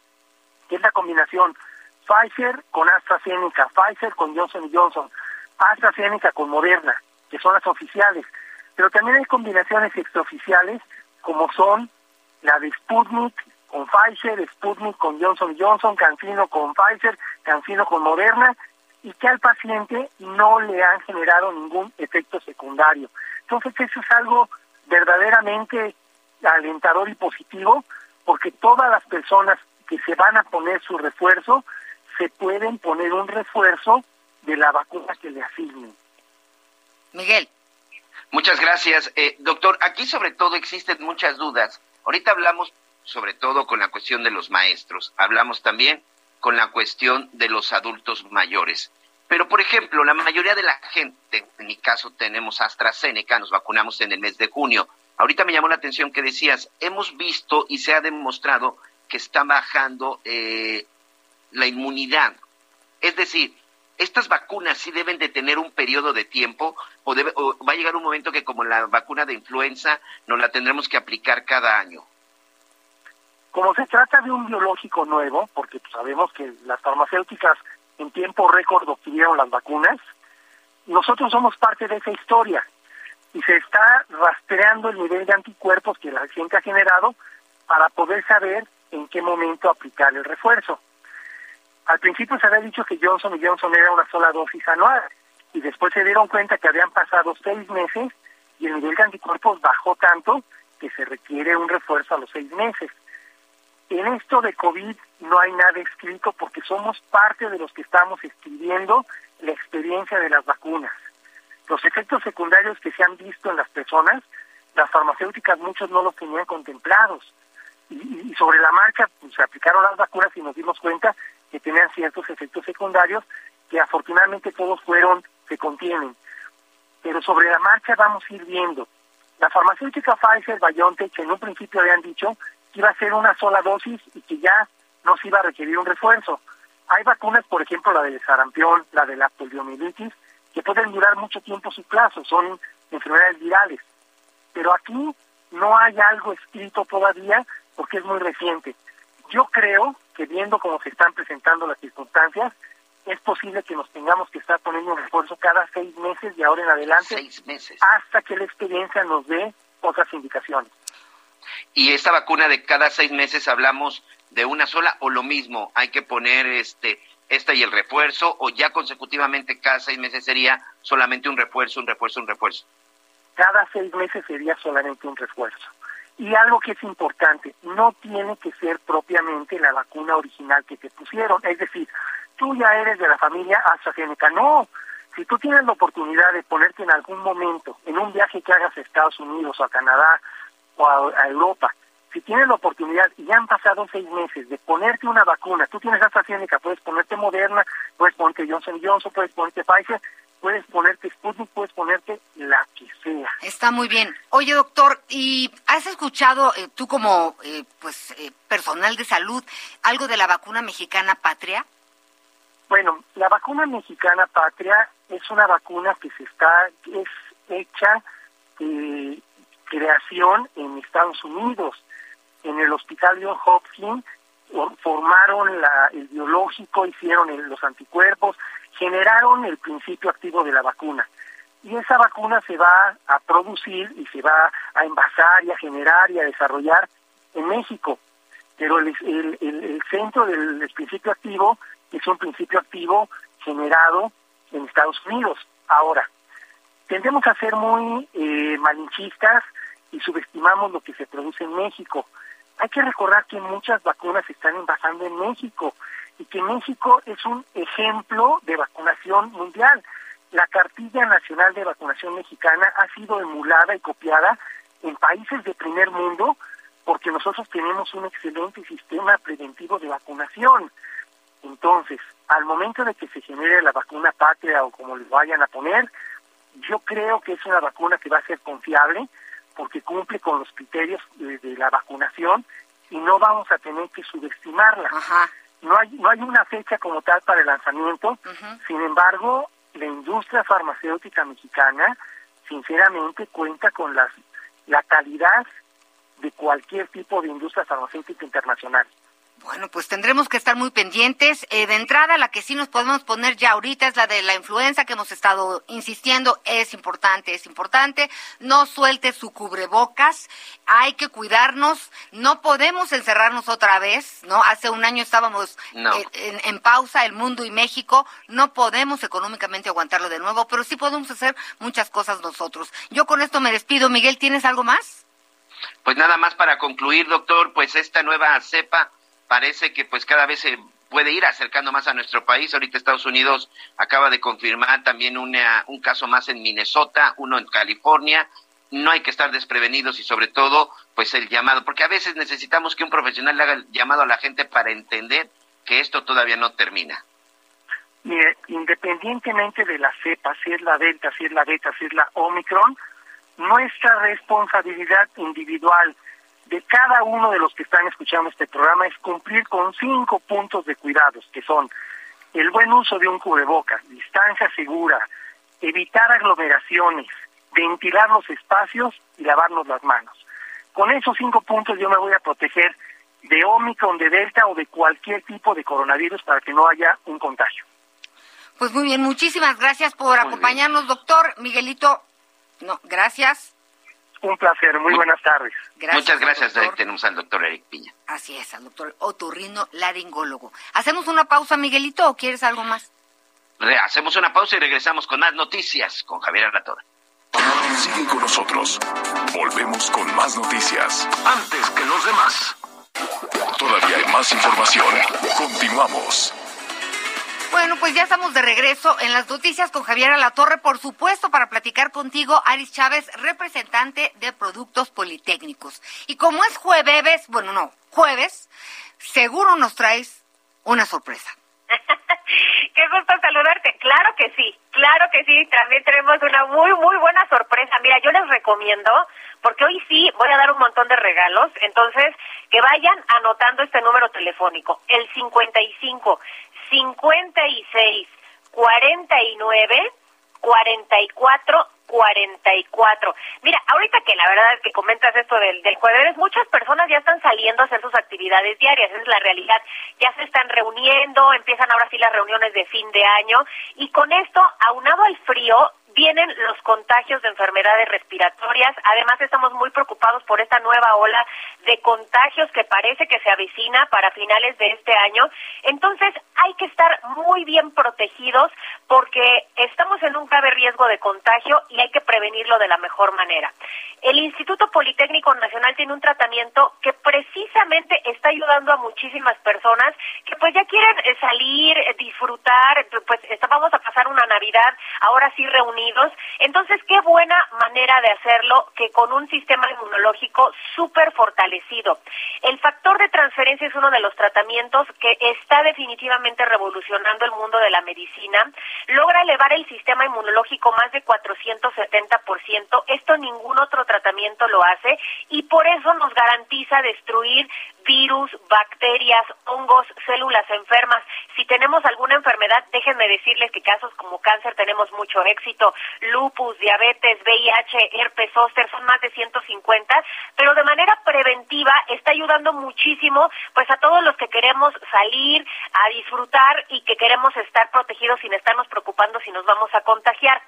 [SPEAKER 8] que es la combinación Pfizer con AstraZeneca, Pfizer con Johnson Johnson, AstraZeneca con Moderna, que son las oficiales. Pero también hay combinaciones extraoficiales, como son la de Sputnik con Pfizer, Sputnik con Johnson Johnson, Cancino con Pfizer, Cancino con Moderna, y que al paciente no le han generado ningún efecto secundario. Entonces eso es algo verdaderamente alentador y positivo, porque todas las personas que se van a poner su refuerzo, se pueden poner un refuerzo de la vacuna que le asignen.
[SPEAKER 1] Miguel.
[SPEAKER 2] Muchas gracias. Eh, doctor, aquí sobre todo existen muchas dudas. Ahorita hablamos sobre todo con la cuestión de los maestros, hablamos también con la cuestión de los adultos mayores. Pero, por ejemplo, la mayoría de la gente, en mi caso tenemos AstraZeneca, nos vacunamos en el mes de junio, Ahorita me llamó la atención que decías, hemos visto y se ha demostrado que está bajando eh, la inmunidad. Es decir, estas vacunas sí deben de tener un periodo de tiempo o, debe, o va a llegar un momento que como la vacuna de influenza nos la tendremos que aplicar cada año.
[SPEAKER 8] Como se trata de un biológico nuevo, porque pues, sabemos que las farmacéuticas en tiempo récord obtuvieron las vacunas, nosotros somos parte de esa historia y se está rastreando el nivel de anticuerpos que la gente ha generado para poder saber en qué momento aplicar el refuerzo. Al principio se había dicho que Johnson y Johnson era una sola dosis anual y después se dieron cuenta que habían pasado seis meses y el nivel de anticuerpos bajó tanto que se requiere un refuerzo a los seis meses. En esto de COVID no hay nada escrito porque somos parte de los que estamos escribiendo la experiencia de las vacunas. Los efectos secundarios que se han visto en las personas, las farmacéuticas muchos no los tenían contemplados. Y, sobre la marcha pues, se aplicaron las vacunas y nos dimos cuenta que tenían ciertos efectos secundarios que afortunadamente todos fueron, se contienen. Pero sobre la marcha vamos a ir viendo. La farmacéutica Pfizer, BioNTech, en un principio habían dicho iba a ser una sola dosis y que ya no se iba a requerir un refuerzo. Hay vacunas, por ejemplo, la del sarampión, la de la poliomielitis, que pueden durar mucho tiempo su plazo, son enfermedades virales. Pero aquí no hay algo escrito todavía porque es muy reciente. Yo creo que viendo cómo se están presentando las circunstancias, es posible que nos tengamos que estar poniendo un refuerzo cada seis meses y ahora en adelante,
[SPEAKER 2] seis meses.
[SPEAKER 8] hasta que la experiencia nos dé otras indicaciones.
[SPEAKER 2] Y esta vacuna de cada seis meses hablamos de una sola o lo mismo, hay que poner este esta y el refuerzo o ya consecutivamente cada seis meses sería solamente un refuerzo, un refuerzo, un refuerzo.
[SPEAKER 8] Cada seis meses sería solamente un refuerzo. Y algo que es importante, no tiene que ser propiamente la vacuna original que te pusieron. Es decir, tú ya eres de la familia AstraZeneca. No, si tú tienes la oportunidad de ponerte en algún momento, en un viaje que hagas a Estados Unidos o a Canadá o a, a Europa, si tienes la oportunidad y ya han pasado seis meses de ponerte una vacuna, tú tienes AstraZeneca, puedes ponerte Moderna, puedes ponerte Johnson Johnson, puedes ponerte Pfizer, puedes ponerte Sputnik, puedes ponerte la que sea.
[SPEAKER 1] Está muy bien. Oye, doctor, ¿y has escuchado eh, tú como eh, pues eh, personal de salud algo de la vacuna mexicana Patria?
[SPEAKER 8] Bueno, la vacuna mexicana Patria es una vacuna que se está es hecha de creación en Estados Unidos. En el Hospital John Hopkins formaron la, el biológico, hicieron el, los anticuerpos, generaron el principio activo de la vacuna. Y esa vacuna se va a producir y se va a envasar y a generar y a desarrollar en México. Pero el, el, centro del principio activo es un principio activo generado en Estados Unidos. Ahora, tendemos a ser muy eh, malinchistas y subestimamos lo que se produce en México. Hay que recordar que muchas vacunas se están envasando en México y que México es un ejemplo de vacunación mundial. La cartilla nacional de vacunación mexicana ha sido emulada y copiada en países de primer mundo porque nosotros tenemos un excelente sistema preventivo de vacunación. Entonces, al momento de que se genere la vacuna patria o como le vayan a poner, yo creo que es una vacuna que va a ser confiable porque cumple con los criterios de, de la vacunación y no vamos a tener que subestimarla.
[SPEAKER 1] Ajá.
[SPEAKER 8] No hay, no hay una fecha como tal para el lanzamiento, sin embargo, la industria farmacéutica mexicana, sinceramente, cuenta con las, la calidad de cualquier tipo de industria farmacéutica internacional.
[SPEAKER 1] Bueno, pues tendremos que estar muy pendientes. Eh, de entrada, la que sí nos podemos poner ya ahorita es la de la influenza que hemos estado insistiendo. Es importante, es importante. No suelte su cubrebocas. Hay que cuidarnos. No podemos encerrarnos otra vez, ¿no? Hace un año estábamos
[SPEAKER 2] No.
[SPEAKER 1] eh, en, en pausa, el mundo y México. No podemos económicamente aguantarlo de nuevo, pero sí podemos hacer muchas cosas nosotros. Yo con esto me despido. Miguel, ¿tienes algo más?
[SPEAKER 2] Pues nada más para concluir, doctor, pues esta nueva cepa parece que pues cada vez se puede ir acercando más a nuestro país. Ahorita Estados Unidos acaba de confirmar también una, un caso más en Minnesota, uno en California. No hay que estar desprevenidos y sobre todo pues el llamado, porque a veces necesitamos que un profesional le haga el llamado a la gente para entender que esto todavía no termina.
[SPEAKER 8] Mire, independientemente de la cepa, si es la delta, si es la beta, si es la omicron, nuestra responsabilidad individual de cada uno de los que están escuchando este programa es cumplir con cinco puntos de cuidados, que son el buen uso de un cubrebocas, distancia segura, evitar aglomeraciones, ventilar los espacios y lavarnos las manos. Con esos cinco puntos yo me voy a proteger de Omicron, de Delta o de cualquier tipo de coronavirus para que no haya un contagio.
[SPEAKER 1] Pues muy bien, muchísimas gracias por acompañarnos, doctor Miguelito. No, gracias.
[SPEAKER 8] Un placer, muy buenas tardes.
[SPEAKER 2] Muchas gracias, tenemos al doctor Eric Piña.
[SPEAKER 1] Así es, al doctor otorrino laringólogo. ¿Hacemos una pausa, Miguelito, o quieres algo más?
[SPEAKER 2] hacemos una pausa y regresamos con más noticias con Javier Arratora.
[SPEAKER 7] Sigue con nosotros. Volvemos con más noticias. Antes que los demás. Todavía hay más información. Continuamos.
[SPEAKER 1] Bueno, pues ya estamos de regreso en las noticias con Javier Alatorre, por supuesto, para platicar contigo, Aris Chávez, representante de Productos Politécnicos. Y como es jueves, bueno, no, jueves, seguro nos traes una sorpresa.
[SPEAKER 9] Qué gusto saludarte. Claro que sí, claro que sí. También tenemos una muy, muy buena sorpresa. Mira, yo les recomiendo, porque hoy sí voy a dar un montón de regalos. Entonces, que vayan anotando este número telefónico, el 55 56 49 44 44. Mira, ahorita que la verdad es que comentas esto del, del jueves, muchas personas ya están saliendo a hacer sus actividades diarias, esa es la realidad. Ya se están reuniendo, empiezan ahora sí las reuniones de fin de año y con esto, aunado al frío, vienen los contagios de enfermedades respiratorias. Además, estamos muy preocupados por esta nueva ola de contagios que parece que se avecina para finales de este año. Entonces, hay que estar muy bien protegidos porque estamos en un grave riesgo de contagio y hay que prevenirlo de la mejor manera. El Instituto Politécnico Nacional tiene un tratamiento que precisamente está ayudando a muchísimas personas que pues ya quieren salir, disfrutar, pues vamos a pasar una Navidad ahora sí reunidos entonces, qué buena manera de hacerlo que con un sistema inmunológico súper fortalecido. El factor de transferencia es uno de los tratamientos que está definitivamente revolucionando el mundo de la medicina. Logra elevar el sistema inmunológico más de 470%. Esto ningún otro tratamiento lo hace y por eso nos garantiza destruir virus, bacterias, hongos, células enfermas. Si tenemos alguna enfermedad, déjenme decirles que casos como cáncer tenemos mucho éxito lupus, diabetes, VIH, herpes zóster, son más de 150, pero de manera preventiva está ayudando muchísimo pues a todos los que queremos salir a disfrutar y que queremos estar protegidos sin estarnos preocupando si nos vamos a contagiar.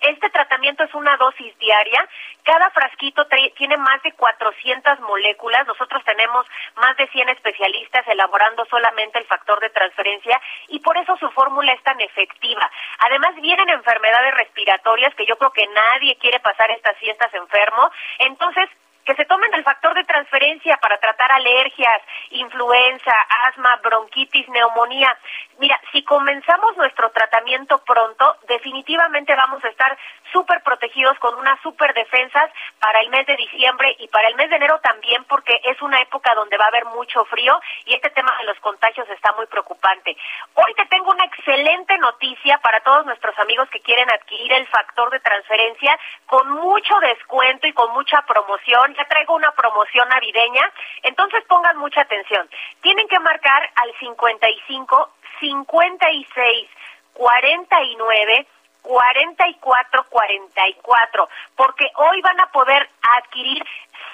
[SPEAKER 9] Este tratamiento es una dosis diaria. Cada frasquito tiene más de 400 moléculas. Nosotros tenemos más de 100 especialistas elaborando solamente el factor de transferencia y por eso su fórmula es tan efectiva. Además vienen enfermedades respiratorias que yo creo que nadie quiere pasar estas fiestas enfermo. Entonces, que se tomen el factor de transferencia para tratar alergias, influenza, asma, bronquitis, neumonía. Mira, si comenzamos nuestro tratamiento pronto, definitivamente vamos a estar súper protegidos con unas súper defensas para el mes de diciembre y para el mes de enero también, porque es una época donde va a haber mucho frío y este tema de los contagios está muy preocupante. Hoy te tengo una excelente noticia para todos nuestros amigos que quieren adquirir el factor de transferencia con mucho descuento y con mucha promoción ya traigo una promoción navideña, entonces pongan mucha atención. Tienen que marcar al 55 56 49 44 44, porque hoy van a poder adquirir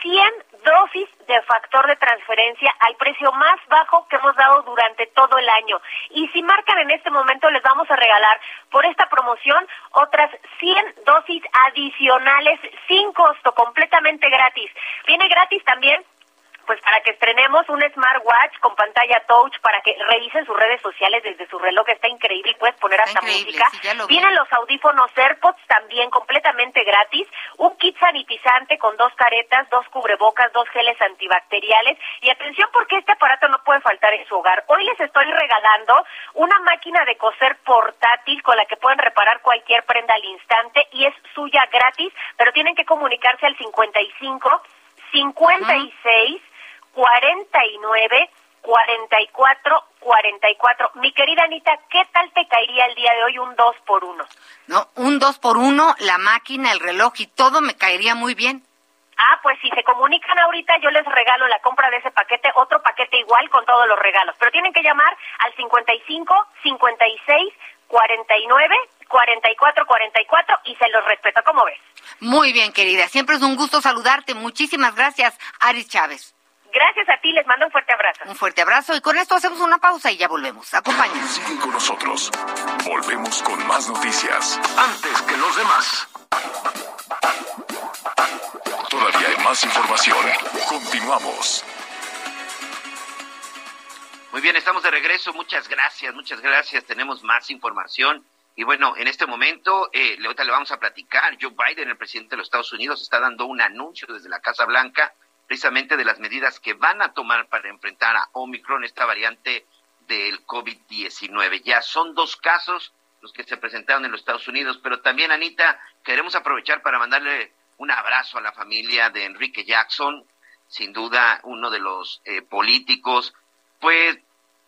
[SPEAKER 9] 100 dosis de factor de transferencia al precio más bajo que hemos dado durante todo el año. Y si marcan en este momento, les vamos a regalar por esta promoción otras 100 dosis adicionales sin costo, completamente gratis. Viene gratis también pues para que estrenemos un smartwatch con pantalla touch para que revisen sus redes sociales desde su reloj, está increíble, puedes poner hasta música. Vienen los audífonos AirPods también completamente gratis, un kit sanitizante con dos caretas, dos cubrebocas, dos geles antibacteriales y atención porque este aparato no puede faltar en su hogar. Hoy les estoy regalando una máquina de coser portátil con la que pueden reparar cualquier prenda al instante y es suya gratis, pero tienen que comunicarse al 55 56 49 44 44. Mi querida Anita, ¿qué tal te caería el día de hoy un 2 por 1?
[SPEAKER 1] No, un 2 por 1, la máquina, el reloj y todo me caería muy bien.
[SPEAKER 9] Ah, pues si se comunican ahorita, yo les regalo la compra de ese paquete, otro paquete igual con todos los regalos. Pero tienen que llamar al 55 56 49 44 44 y se los respeto, ¿cómo ves?
[SPEAKER 1] Muy bien, querida. Siempre es un gusto saludarte. Muchísimas gracias, Aris Chávez.
[SPEAKER 9] Gracias a ti, les mando un fuerte abrazo.
[SPEAKER 1] Un fuerte abrazo y con esto hacemos una pausa y ya volvemos. Acompáñanos.
[SPEAKER 7] Siguen con nosotros. Volvemos con más noticias. Antes que los demás. Todavía hay más información. Continuamos.
[SPEAKER 2] Muy bien, estamos de regreso. Muchas gracias, muchas gracias. Tenemos más información. Y bueno, en este momento, eh, ahorita le vamos a platicar. Joe Biden, el presidente de los Estados Unidos, está dando un anuncio desde la Casa Blanca precisamente de las medidas que van a tomar para enfrentar a Omicron, esta variante del COVID-19. Ya son dos casos los que se presentaron en los Estados Unidos, pero también, Anita, queremos aprovechar para mandarle un abrazo a la familia de Enrique Jackson, sin duda uno de los eh, políticos, pues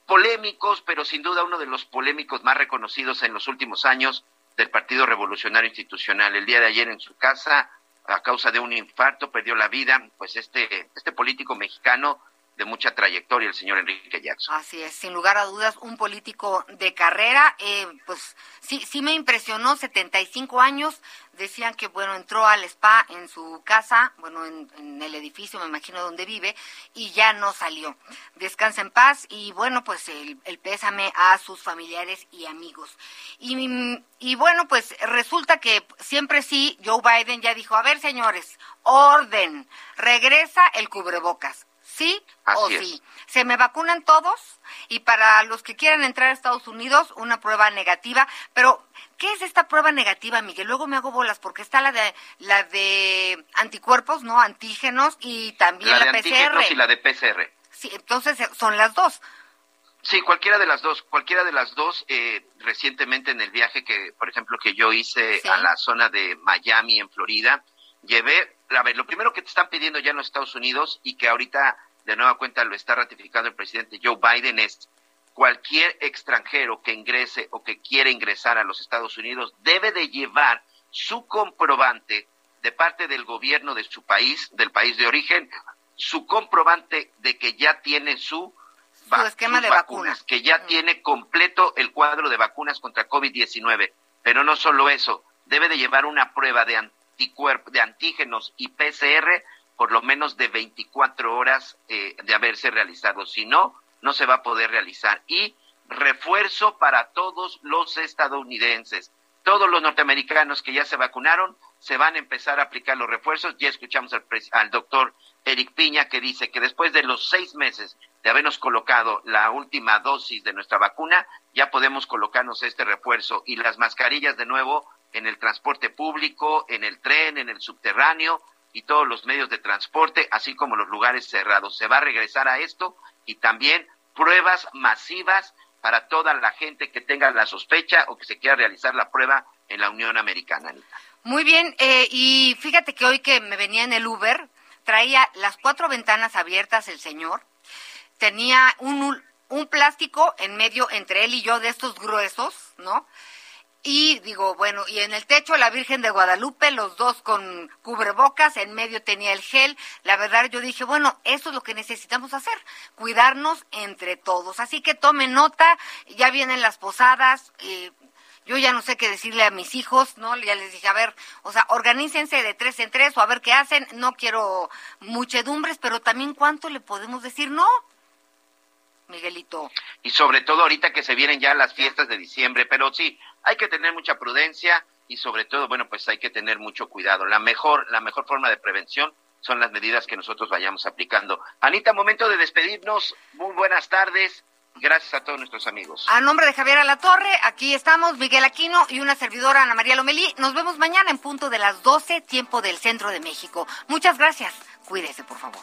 [SPEAKER 2] polémicos, pero sin duda uno de los polémicos más reconocidos en los últimos años del Partido Revolucionario Institucional. El día de ayer en su casa a causa de un infarto perdió la vida, pues este, este político mexicano de mucha trayectoria, el señor Enrique Jackson.
[SPEAKER 1] Así es, sin lugar a dudas, un político de carrera, eh, pues sí, sí me impresionó, 75 años, decían que, bueno, entró al spa en su casa, bueno, en, el edificio, me imagino, donde vive, y ya no salió. Descansa en paz y, bueno, pues el, el pésame a sus familiares y amigos. Y, y, bueno, pues resulta que siempre sí, Joe Biden ya dijo, a ver, señores, orden, regresa el cubrebocas sí
[SPEAKER 2] Así
[SPEAKER 1] o
[SPEAKER 2] es.
[SPEAKER 1] sí. Se me vacunan todos y para los que quieran entrar a Estados Unidos, una prueba negativa. Pero, ¿qué es esta prueba negativa, Miguel? Luego me hago bolas porque está la de la de anticuerpos, ¿no? Antígenos y también
[SPEAKER 2] La
[SPEAKER 1] la,
[SPEAKER 2] de
[SPEAKER 1] PCR.
[SPEAKER 2] antígenos y la de PCR.
[SPEAKER 1] Sí, entonces eh, son las dos.
[SPEAKER 2] Sí, cualquiera de las dos, cualquiera de las dos, eh, recientemente en el viaje que, por ejemplo, que yo hice
[SPEAKER 1] Sí.
[SPEAKER 2] a la zona de Miami, en Florida, llevé, a ver, lo primero que te están pidiendo ya en los Estados Unidos y que ahorita de nueva cuenta lo está ratificando el presidente Joe Biden es cualquier extranjero que ingrese o que quiera ingresar a los Estados Unidos debe de llevar su comprobante de parte del gobierno de su país, del país de origen, su comprobante de que ya tiene su
[SPEAKER 1] Su esquema de
[SPEAKER 2] vacunas, que ya tiene completo el cuadro de vacunas contra COVID-19. Pero no solo eso, debe de llevar una prueba de de antígenos y PCR por lo menos de 24 horas eh, de haberse realizado. Si no, no se va a poder realizar. Y refuerzo para todos los estadounidenses. Todos los norteamericanos que ya se vacunaron se van a empezar a aplicar los refuerzos. Ya escuchamos al, al doctor Eric Piña que dice que después de los seis meses de habernos colocado la última dosis de nuestra vacuna, ya podemos colocarnos este refuerzo y las mascarillas de nuevo en el transporte público, en el tren, en el subterráneo y todos los medios de transporte, así como los lugares cerrados. Se va a regresar a esto y también pruebas masivas para toda la gente que tenga la sospecha o que se quiera realizar la prueba en la Unión Americana.
[SPEAKER 1] Muy bien, eh, y fíjate que hoy que me venía en el Uber, traía las cuatro ventanas abiertas el señor, tenía un, un plástico en medio entre él y yo de estos gruesos, ¿no? Y digo, bueno, y en el techo la Virgen de Guadalupe, los dos con cubrebocas, en medio tenía el gel. La verdad yo dije, bueno, eso es lo que necesitamos hacer, cuidarnos entre todos. Así que tomen nota, ya vienen las posadas, eh, yo ya no sé qué decirle a mis hijos, ¿no? Ya les dije, a ver, o sea, organícense de tres en tres o a ver qué hacen. No quiero muchedumbres, pero también cuánto le podemos decir no. Miguelito.
[SPEAKER 2] Y sobre todo ahorita que se vienen ya las fiestas de diciembre, pero sí, hay que tener mucha prudencia y sobre todo, bueno, pues hay que tener mucho cuidado. La mejor, la mejor forma de prevención son las medidas que nosotros vayamos aplicando. Anita, momento de despedirnos. Muy buenas tardes. Gracias a todos nuestros amigos.
[SPEAKER 1] A nombre de Javier Alatorre, aquí estamos, Miguel Aquino y una servidora, Ana María Lomelí. Nos vemos mañana en punto de las 12, tiempo del centro de México. Muchas gracias. Cuídese, por favor.